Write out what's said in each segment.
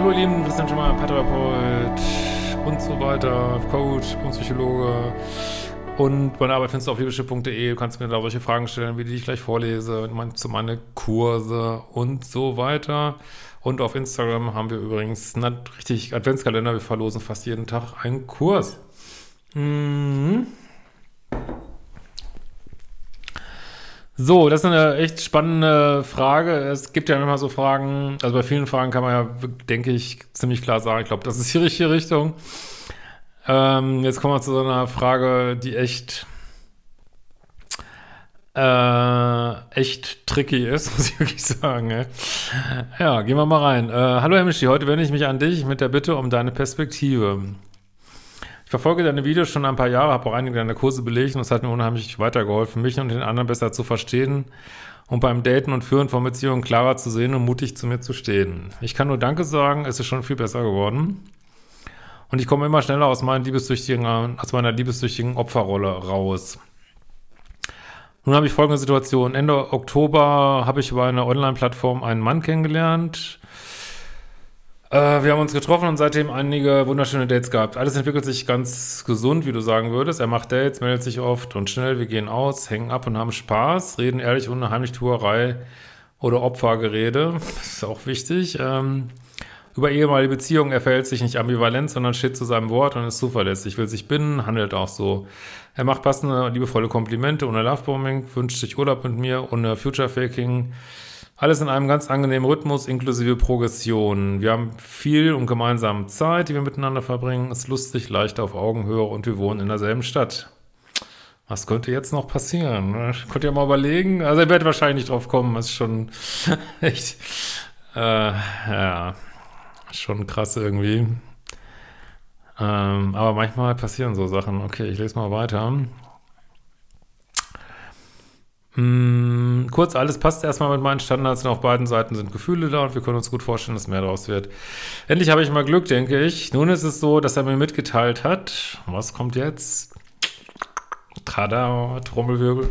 hallo ihr Lieben, Christian Schemmer, Paartherapeut und so weiter, Coach und Psychologe. Und meine Arbeit findest du auf liebeschiff.de. Du kannst mir da solche Fragen stellen, wie die ich gleich vorlese, zu meine Kurse und so weiter. Und auf Instagram haben wir übrigens einen richtig Adventskalender. Wir verlosen fast jeden Tag einen Kurs. Mhm. So, das ist eine echt spannende Frage. Es gibt ja immer so Fragen, also bei vielen Fragen kann man ja, denke ich, ziemlich klar sagen, ich glaube, das ist die richtige Richtung. Ähm, jetzt kommen wir zu so einer Frage, die echt, äh, echt tricky ist, muss ich wirklich sagen. Ey. Ja, gehen wir mal rein. Äh, hallo Herr Mischi, heute wende ich mich an dich mit der Bitte um deine Perspektive. Ich verfolge deine Videos schon ein paar Jahre, habe auch einige deiner Kurse belegt und es hat mir unheimlich weitergeholfen, mich und den anderen besser zu verstehen und beim Daten und Führen von Beziehungen klarer zu sehen und mutig zu mir zu stehen. Ich kann nur Danke sagen, es ist schon viel besser geworden. Und ich komme immer schneller aus, aus meiner liebessüchtigen Opferrolle raus. Nun habe ich folgende Situation. Ende Oktober habe ich über eine Online-Plattform einen Mann kennengelernt. Äh, wir haben uns getroffen und seitdem einige wunderschöne Dates gehabt. Alles entwickelt sich ganz gesund, wie du sagen würdest. Er macht Dates, meldet sich oft und schnell. Wir gehen aus, hängen ab und haben Spaß, reden ehrlich ohne Heimlichtuerei oder Opfergerede. Das ist auch wichtig. Ähm, über ehemalige Beziehungen, er verhält sich nicht ambivalent, sondern steht zu seinem Wort und ist zuverlässig, will sich binden, handelt auch so. Er macht passende, liebevolle Komplimente ohne Lovebombing, wünscht sich Urlaub mit mir, ohne Future-Faking. Alles in einem ganz angenehmen Rhythmus inklusive Progression. Wir haben viel und gemeinsame Zeit, die wir miteinander verbringen. Ist lustig, leicht auf Augenhöhe und wir wohnen in derselben Stadt. Was könnte jetzt noch passieren? Könnt ihr mal überlegen? Also ihr werdet wahrscheinlich nicht drauf kommen. Das ist schon echt, äh, ja, schon krass irgendwie. Ähm, aber manchmal passieren so Sachen. Okay, ich lese mal weiter. Hm, kurz, alles passt erstmal mit meinen Standards und auf beiden Seiten sind Gefühle da und wir können uns gut vorstellen, dass mehr daraus wird. Endlich habe ich mal Glück, denke ich. Nun ist es so, dass er mir mitgeteilt hat, was kommt jetzt? Tada, Trommelwirbel.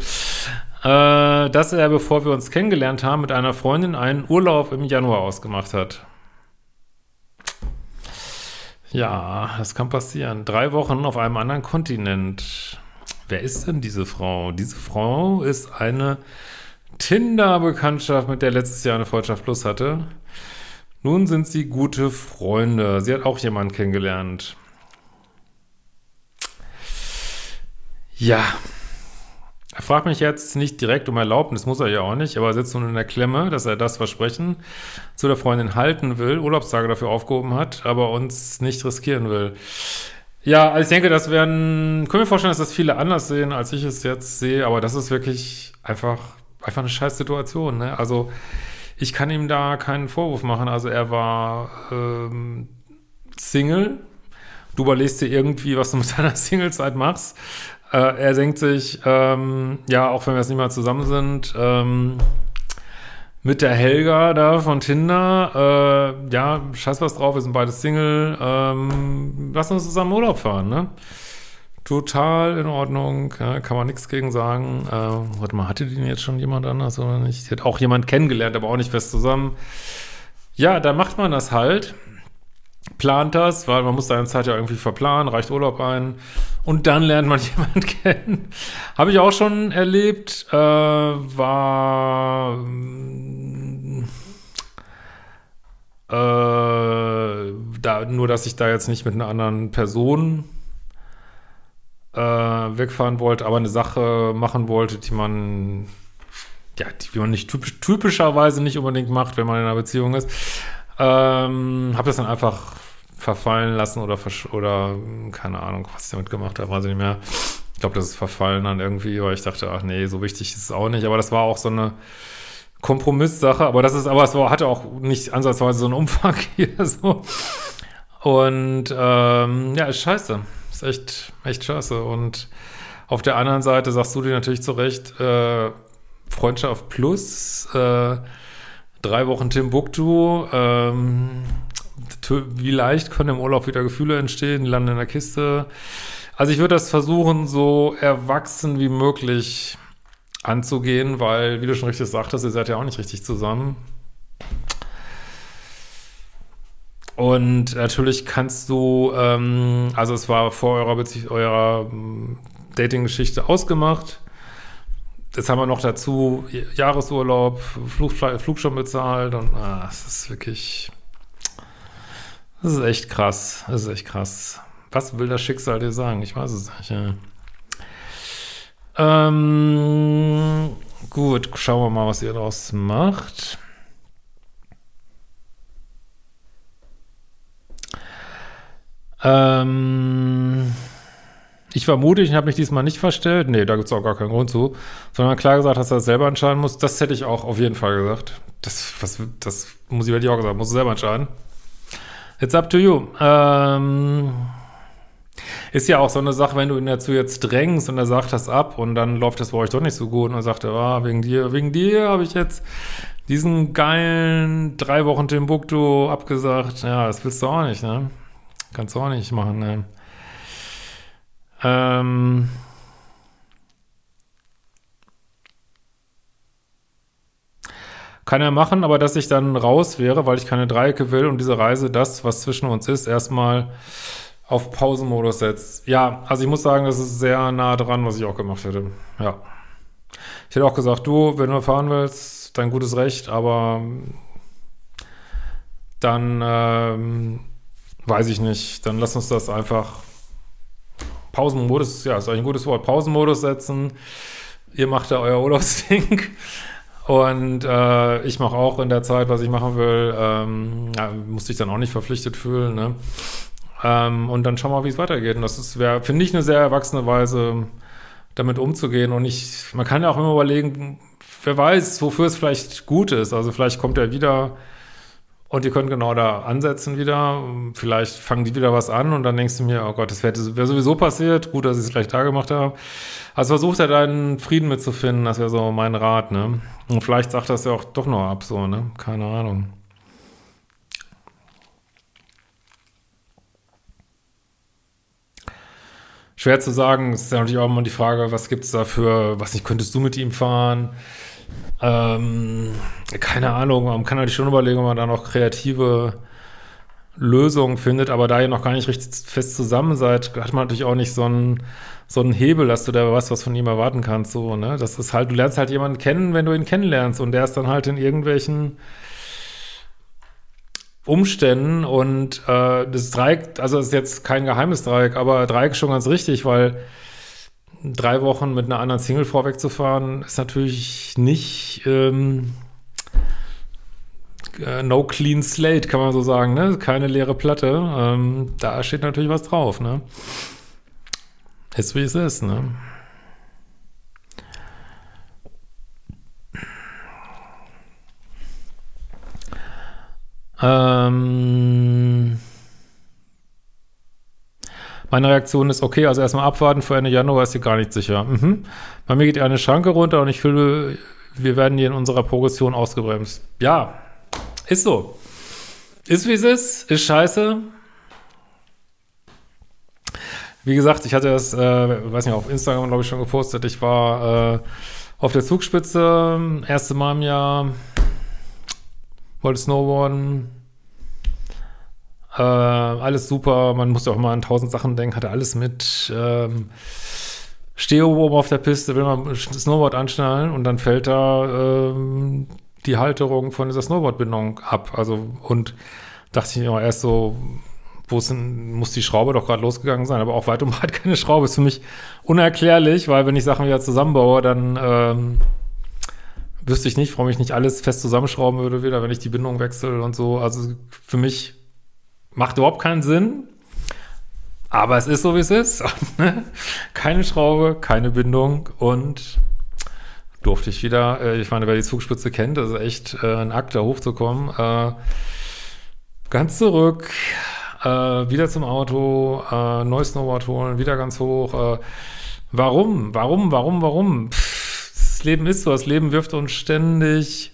Äh, dass er, bevor wir uns kennengelernt haben, mit einer Freundin einen Urlaub im Januar ausgemacht hat. Ja, das kann passieren. Drei Wochen auf einem anderen Kontinent. Wer ist denn diese Frau? Diese Frau ist eine Tinder-Bekanntschaft, mit der letztes Jahr eine Freundschaft Plus hatte. Nun sind sie gute Freunde. Sie hat auch jemanden kennengelernt. Ja. Er fragt mich jetzt nicht direkt um Erlaubnis, muss er ja auch nicht, aber er sitzt nun in der Klemme, dass er das Versprechen zu der Freundin halten will, Urlaubstage dafür aufgehoben hat, aber uns nicht riskieren will. Ja, also ich denke, das werden, können wir vorstellen, dass das viele anders sehen, als ich es jetzt sehe, aber das ist wirklich einfach, einfach eine scheiß Situation, ne? Also, ich kann ihm da keinen Vorwurf machen. Also, er war ähm, Single. Du überlegst dir irgendwie, was du mit deiner Singlezeit machst. Äh, er denkt sich, ähm, ja, auch wenn wir jetzt nicht mal zusammen sind, ähm, mit der Helga da von Tinder, äh, ja, scheiß was drauf, wir sind beide Single, ähm, lass uns zusammen Urlaub fahren, ne? Total in Ordnung, ja, kann man nichts gegen sagen. Äh, warte mal, hatte denn jetzt schon jemand anders oder nicht? Hat auch jemand kennengelernt, aber auch nicht fest zusammen. Ja, da macht man das halt plant das, weil man muss seine Zeit ja irgendwie verplanen, reicht Urlaub ein und dann lernt man jemanden kennen. Habe ich auch schon erlebt, äh, war äh, da, nur, dass ich da jetzt nicht mit einer anderen Person äh, wegfahren wollte, aber eine Sache machen wollte, die man ja, die man nicht typisch, typischerweise nicht unbedingt macht, wenn man in einer Beziehung ist. Ähm, habe das dann einfach verfallen lassen oder, oder keine Ahnung, was ich damit gemacht habe, weiß ich nicht mehr. Ich glaube, das ist verfallen dann irgendwie, weil ich dachte, ach nee, so wichtig ist es auch nicht. Aber das war auch so eine Kompromisssache. Aber das ist, aber es war, hatte auch nicht ansatzweise so einen Umfang hier so. Und ähm, ja, ist scheiße. Ist echt, echt scheiße. Und auf der anderen Seite sagst du dir natürlich zu Recht, äh, Freundschaft plus, äh, drei Wochen Timbuktu, ähm, wie leicht können im Urlaub wieder Gefühle entstehen, landen in der Kiste. Also ich würde das versuchen, so erwachsen wie möglich anzugehen, weil, wie du schon richtig sagtest, ihr seid ja auch nicht richtig zusammen. Und natürlich kannst du, ähm, also es war vor eurer, Bezie eurer ähm, Dating-Geschichte ausgemacht. Jetzt haben wir noch dazu Jahresurlaub, Flug, Flug schon bezahlt und ah, es ist wirklich, das ist echt krass, das ist echt krass. Was will das Schicksal dir sagen? Ich weiß es nicht. Ja. Ähm, gut, schauen wir mal, was ihr daraus macht. Ähm, ich war mutig und habe mich diesmal nicht verstellt. Nee, da gibt es auch gar keinen Grund zu. Sondern klar gesagt, dass er das selber entscheiden muss. Das hätte ich auch auf jeden Fall gesagt. Das, was, das muss ich wirklich auch gesagt, muss du selber entscheiden. It's up to you. Ähm, ist ja auch so eine Sache, wenn du ihn dazu jetzt drängst und er sagt das ab und dann läuft das bei euch doch nicht so gut und er sagt, ah, wegen dir, wegen dir habe ich jetzt diesen geilen drei Wochen Timbuktu abgesagt. Ja, das willst du auch nicht, ne? Kannst du auch nicht machen, ne? Ähm. Kann er machen, aber dass ich dann raus wäre, weil ich keine Dreiecke will und diese Reise, das, was zwischen uns ist, erstmal auf Pausenmodus setzt. Ja, also ich muss sagen, das ist sehr nah dran, was ich auch gemacht hätte. Ja. Ich hätte auch gesagt, du, wenn du fahren willst, dein gutes Recht, aber dann ähm, weiß ich nicht, dann lass uns das einfach Pausenmodus, ja, ist eigentlich ein gutes Wort, Pausenmodus setzen. Ihr macht da euer Urlaubsding und äh, ich mache auch in der Zeit, was ich machen will. Ähm, ja, musste ich dann auch nicht verpflichtet fühlen, ne? Ähm, und dann schauen wir mal, wie es weitergeht. Und das wäre, finde ich, eine sehr erwachsene Weise, damit umzugehen. Und ich, man kann ja auch immer überlegen, wer weiß, wofür es vielleicht gut ist. Also vielleicht kommt er wieder und ihr könnt genau da ansetzen wieder. Vielleicht fangen die wieder was an und dann denkst du mir, oh Gott, das wäre wär sowieso passiert. Gut, dass ich es gleich da gemacht habe. Also versucht er deinen Frieden mitzufinden, das wäre so mein Rat, ne? Und vielleicht sagt das ja auch doch noch ab, so, ne? Keine Ahnung. Schwer zu sagen, es ist ja natürlich auch immer die Frage, was gibt es da für, was nicht, könntest du mit ihm fahren? Ähm, keine Ahnung, man kann natürlich schon überlegen, ob man da noch kreative Lösungen findet, aber da ihr noch gar nicht richtig fest zusammen seid, hat man natürlich auch nicht so einen, so einen Hebel, dass du da was, was von ihm erwarten kannst, so, ne? Das ist halt, du lernst halt jemanden kennen, wenn du ihn kennenlernst und der ist dann halt in irgendwelchen Umständen und äh, das Dreieck, also das ist jetzt kein geheimes Dreieck, aber Dreieck ist schon ganz richtig, weil drei Wochen mit einer anderen Single vorwegzufahren, ist natürlich nicht ähm, äh, no clean slate, kann man so sagen, ne? Keine leere Platte. Ähm, da steht natürlich was drauf, ne? Ist wie es ist, ne? Ähm meine Reaktion ist, okay, also erstmal abwarten, für Ende Januar ist sie gar nicht sicher. Mhm. Bei mir geht eine Schranke runter und ich fühle, wir werden hier in unserer Progression ausgebremst. Ja, ist so. Ist wie es ist, ist scheiße. Wie gesagt, ich hatte das, äh, weiß nicht, auf Instagram, glaube ich, schon gepostet. Ich war äh, auf der Zugspitze, erste Mal im Jahr, wollte Snowboarden, äh, alles super, man muss ja auch mal an tausend Sachen denken, hatte alles mit. Ähm, stehe oben auf der Piste, will man das Snowboard anschnallen und dann fällt da ähm, die Halterung von dieser Snowboardbindung ab. Also und dachte ich immer erst so, wo muss die Schraube doch gerade losgegangen sein, aber auch weit und breit keine Schraube. Ist für mich unerklärlich, weil wenn ich Sachen wieder zusammenbaue, dann ähm, wüsste ich nicht, warum ich nicht alles fest zusammenschrauben würde wieder, wenn ich die Bindung wechsle und so. Also für mich Macht überhaupt keinen Sinn. Aber es ist so, wie es ist. keine Schraube, keine Bindung und durfte ich wieder, äh, ich meine, wer die Zugspitze kennt, das ist echt äh, ein Akt, da hochzukommen. Äh, ganz zurück, wieder zum Auto, neues Snowboard holen, wieder ganz hoch. Warum? Warum? Warum? Warum? Das Leben ist so, das Leben wirft uns ständig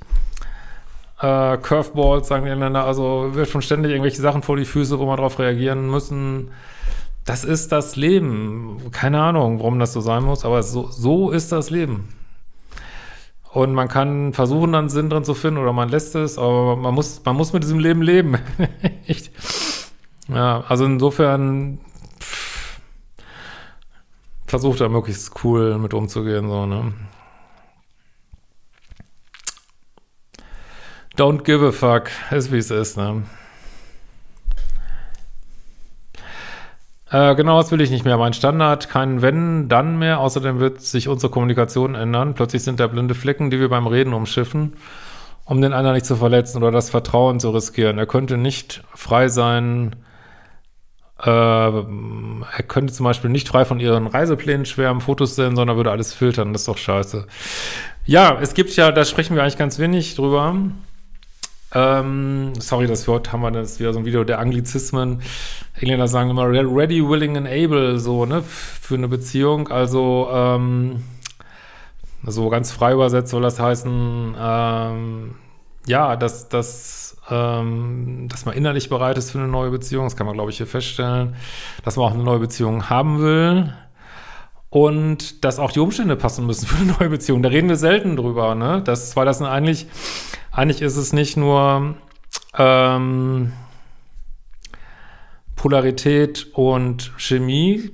äh, Curveballs, sagen die Engländer, also wird schon ständig irgendwelche Sachen vor die Füße, wo man drauf reagieren müssen. Das ist das Leben. Keine Ahnung, warum das so sein muss, aber so, so ist das Leben. Und man kann versuchen, dann Sinn drin zu finden oder man lässt es, aber man muss, man muss mit diesem Leben leben. Ja, also insofern versucht er möglichst cool mit umzugehen, so, ne? Don't give a fuck, ist wie es ist, ne? Äh, genau, das will ich nicht mehr. Mein Standard, kein Wenn, dann mehr. Außerdem wird sich unsere Kommunikation ändern. Plötzlich sind da blinde Flecken, die wir beim Reden umschiffen, um den anderen nicht zu verletzen oder das Vertrauen zu riskieren. Er könnte nicht frei sein, äh, er könnte zum Beispiel nicht frei von ihren Reiseplänen schwärmen, Fotos sehen, sondern würde alles filtern. Das ist doch scheiße. Ja, es gibt ja, da sprechen wir eigentlich ganz wenig drüber. Ähm, sorry, das Wort haben wir, das wieder so ein Video der Anglizismen. Engländer sagen immer ready, willing and able, so, ne, für eine Beziehung. Also, ähm, so ganz frei übersetzt soll das heißen, ähm, ja, dass, dass, ähm, dass man innerlich bereit ist für eine neue Beziehung. Das kann man, glaube ich, hier feststellen. Dass man auch eine neue Beziehung haben will. Und dass auch die Umstände passen müssen für eine neue Beziehung. Da reden wir selten drüber, ne? Das, weil das eigentlich eigentlich ist es nicht nur ähm, Polarität und Chemie,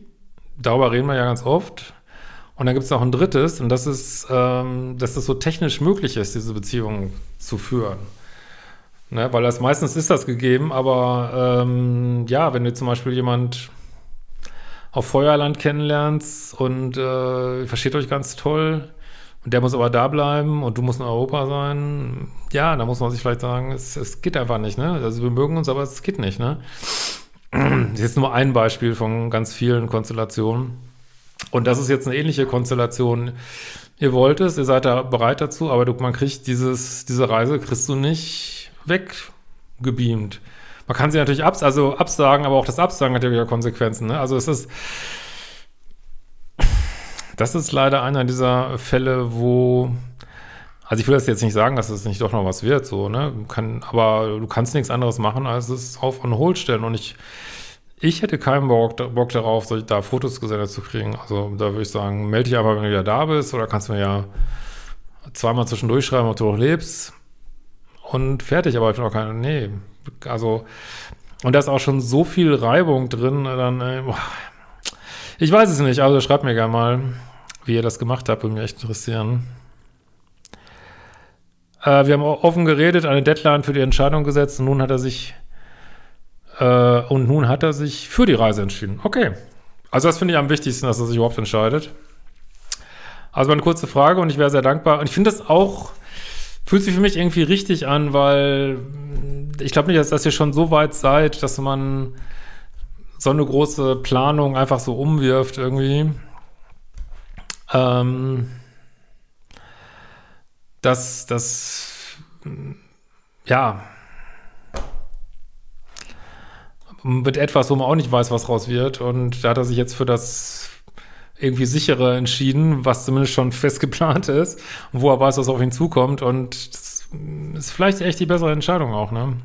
darüber reden wir ja ganz oft. Und dann gibt es noch ein drittes, und das ist, ähm, dass es so technisch möglich ist, diese Beziehung zu führen. Ne? Weil das meistens ist das gegeben, aber ähm, ja, wenn du zum Beispiel jemand auf Feuerland kennenlernst und äh, versteht euch ganz toll, und der muss aber da bleiben und du musst in Europa sein. Ja, da muss man sich vielleicht sagen, es, es geht einfach nicht, ne? Also wir mögen uns, aber es geht nicht, ne? Das ist jetzt nur ein Beispiel von ganz vielen Konstellationen. Und das ist jetzt eine ähnliche Konstellation. Ihr wollt es, ihr seid da bereit dazu, aber du, man kriegt dieses, diese Reise kriegst du nicht weggebeamt. Man kann sie natürlich abs also absagen, aber auch das Absagen hat ja wieder Konsequenzen. Ne? Also es ist, das ist leider einer dieser Fälle, wo, also ich will das jetzt nicht sagen, dass es nicht doch noch was wird, so, ne? Kann, aber du kannst nichts anderes machen, als es auf on hold stellen. Und ich, ich hätte keinen Bock, Bock darauf, da Fotos gesendet zu kriegen. Also da würde ich sagen, melde dich einfach, wenn du wieder da bist, oder kannst du mir ja zweimal zwischendurch schreiben, ob du noch lebst. Und fertig, aber ich bin auch keine, nee, also, und da ist auch schon so viel Reibung drin, dann, äh, ich weiß es nicht, also schreibt mir gerne mal. Wie ihr das gemacht habt, würde mich echt interessieren. Äh, wir haben offen geredet, eine Deadline für die Entscheidung gesetzt und nun hat er sich äh, und nun hat er sich für die Reise entschieden. Okay. Also das finde ich am wichtigsten, dass er sich überhaupt entscheidet. Also eine kurze Frage und ich wäre sehr dankbar. Und ich finde das auch, fühlt sich für mich irgendwie richtig an, weil ich glaube nicht, dass ihr schon so weit seid, dass man so eine große Planung einfach so umwirft irgendwie. Ähm, das, das, ja, mit etwas, wo man auch nicht weiß, was raus wird. Und da hat er sich jetzt für das irgendwie sichere entschieden, was zumindest schon fest geplant ist wo er weiß, was auf ihn zukommt. Und das ist vielleicht echt die bessere Entscheidung auch, ne?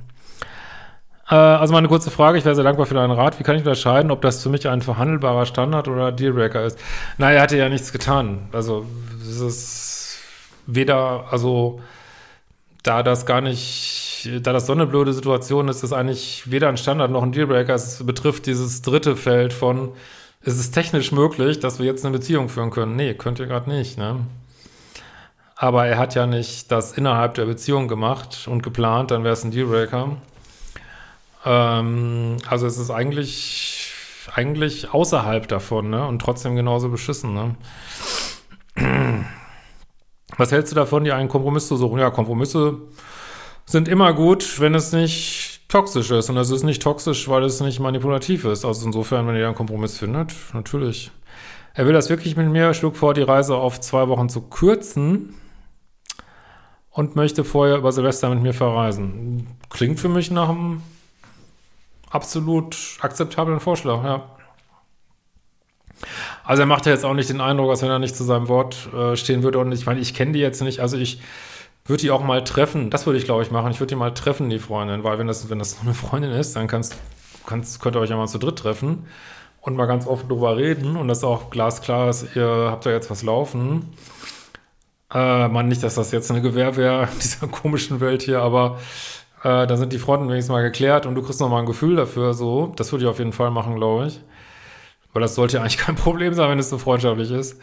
Äh, also mal eine kurze Frage, ich wäre sehr dankbar für deinen Rat. Wie kann ich unterscheiden, ob das für mich ein verhandelbarer Standard oder Dealbreaker ist? Na, er hatte ja nichts getan. Also es ist weder, also da das gar nicht, da das so eine blöde Situation ist, ist eigentlich weder ein Standard noch ein Dealbreaker. Es betrifft dieses dritte Feld von, ist es technisch möglich, dass wir jetzt eine Beziehung führen können? Nee, könnt ihr gerade nicht, ne? Aber er hat ja nicht das innerhalb der Beziehung gemacht und geplant, dann wäre es ein Dealbreaker. Ähm, also es ist eigentlich, eigentlich außerhalb davon, ne? Und trotzdem genauso beschissen, ne? Was hältst du davon, dir einen Kompromiss zu suchen? Ja, Kompromisse sind immer gut, wenn es nicht toxisch ist. Und es ist nicht toxisch, weil es nicht manipulativ ist. Also insofern, wenn ihr einen Kompromiss findet, natürlich. Er will das wirklich mit mir, schlug vor, die Reise auf zwei Wochen zu kürzen und möchte vorher über Silvester mit mir verreisen. Klingt für mich nach einem absolut akzeptablen Vorschlag, ja. Also er macht ja jetzt auch nicht den Eindruck, als wenn er nicht zu seinem Wort äh, stehen würde. Und ich meine, ich kenne die jetzt nicht. Also ich würde die auch mal treffen. Das würde ich, glaube ich, machen. Ich würde die mal treffen, die Freundin. Weil wenn das, wenn das eine Freundin ist, dann kannst, kannst, könnt ihr euch ja mal zu dritt treffen und mal ganz offen drüber reden. Und das auch glasklar ist, ihr habt da jetzt was laufen. Äh, man nicht, dass das jetzt eine Gewehr wäre in dieser komischen Welt hier, aber Äh, dann sind die Fronten wenigstens mal geklärt und du kriegst nochmal ein Gefühl dafür, so. Das würde ich auf jeden Fall machen, glaube ich. Weil das sollte ja eigentlich kein Problem sein, wenn es so freundschaftlich ist.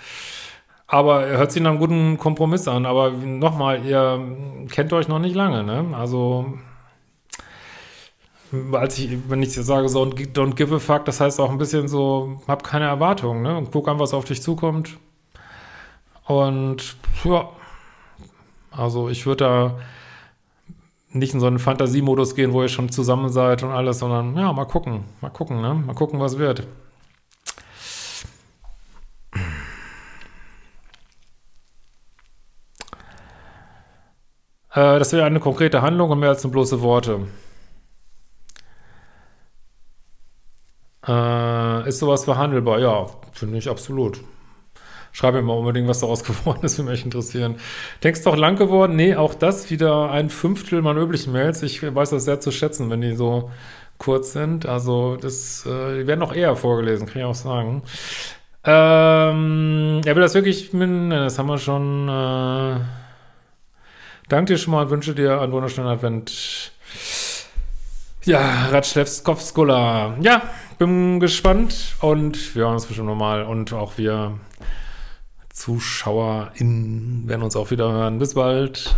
Aber er hört sich nach einem guten Kompromiss an. Aber nochmal, ihr kennt euch noch nicht lange, ne? Also, als ich, wenn ich sage so, don't give a fuck, das heißt auch ein bisschen so, hab keine Erwartungen, ne? Und guck an, was auf dich zukommt. Und, ja. Also, ich würde da nicht in so einen Fantasiemodus gehen, wo ihr schon zusammen seid und alles, sondern, ja, mal gucken. Mal gucken, ne? Mal gucken, was wird. Äh, das wäre eine konkrete Handlung und mehr als nur bloße Worte. Äh, ist sowas verhandelbar? Ja, finde ich absolut. Schreib mir mal unbedingt, was daraus geworden ist, würde mich interessieren. Text doch lang geworden? Nee, auch das wieder ein Fünftel meiner üblichen Mails. Ich weiß das sehr zu schätzen, wenn die so kurz sind. Also, das, äh, die werden noch eher vorgelesen, kann ich auch sagen. Ähm, er will das wirklich, das haben wir schon, äh, Danke dir schon mal und wünsche dir einen wunderschönen Advent. Ja, Ratschlewskowskola. Ja, bin gespannt und wir hören uns bestimmt nochmal und auch wir ZuschauerInnen werden uns auch wieder hören. Bis bald.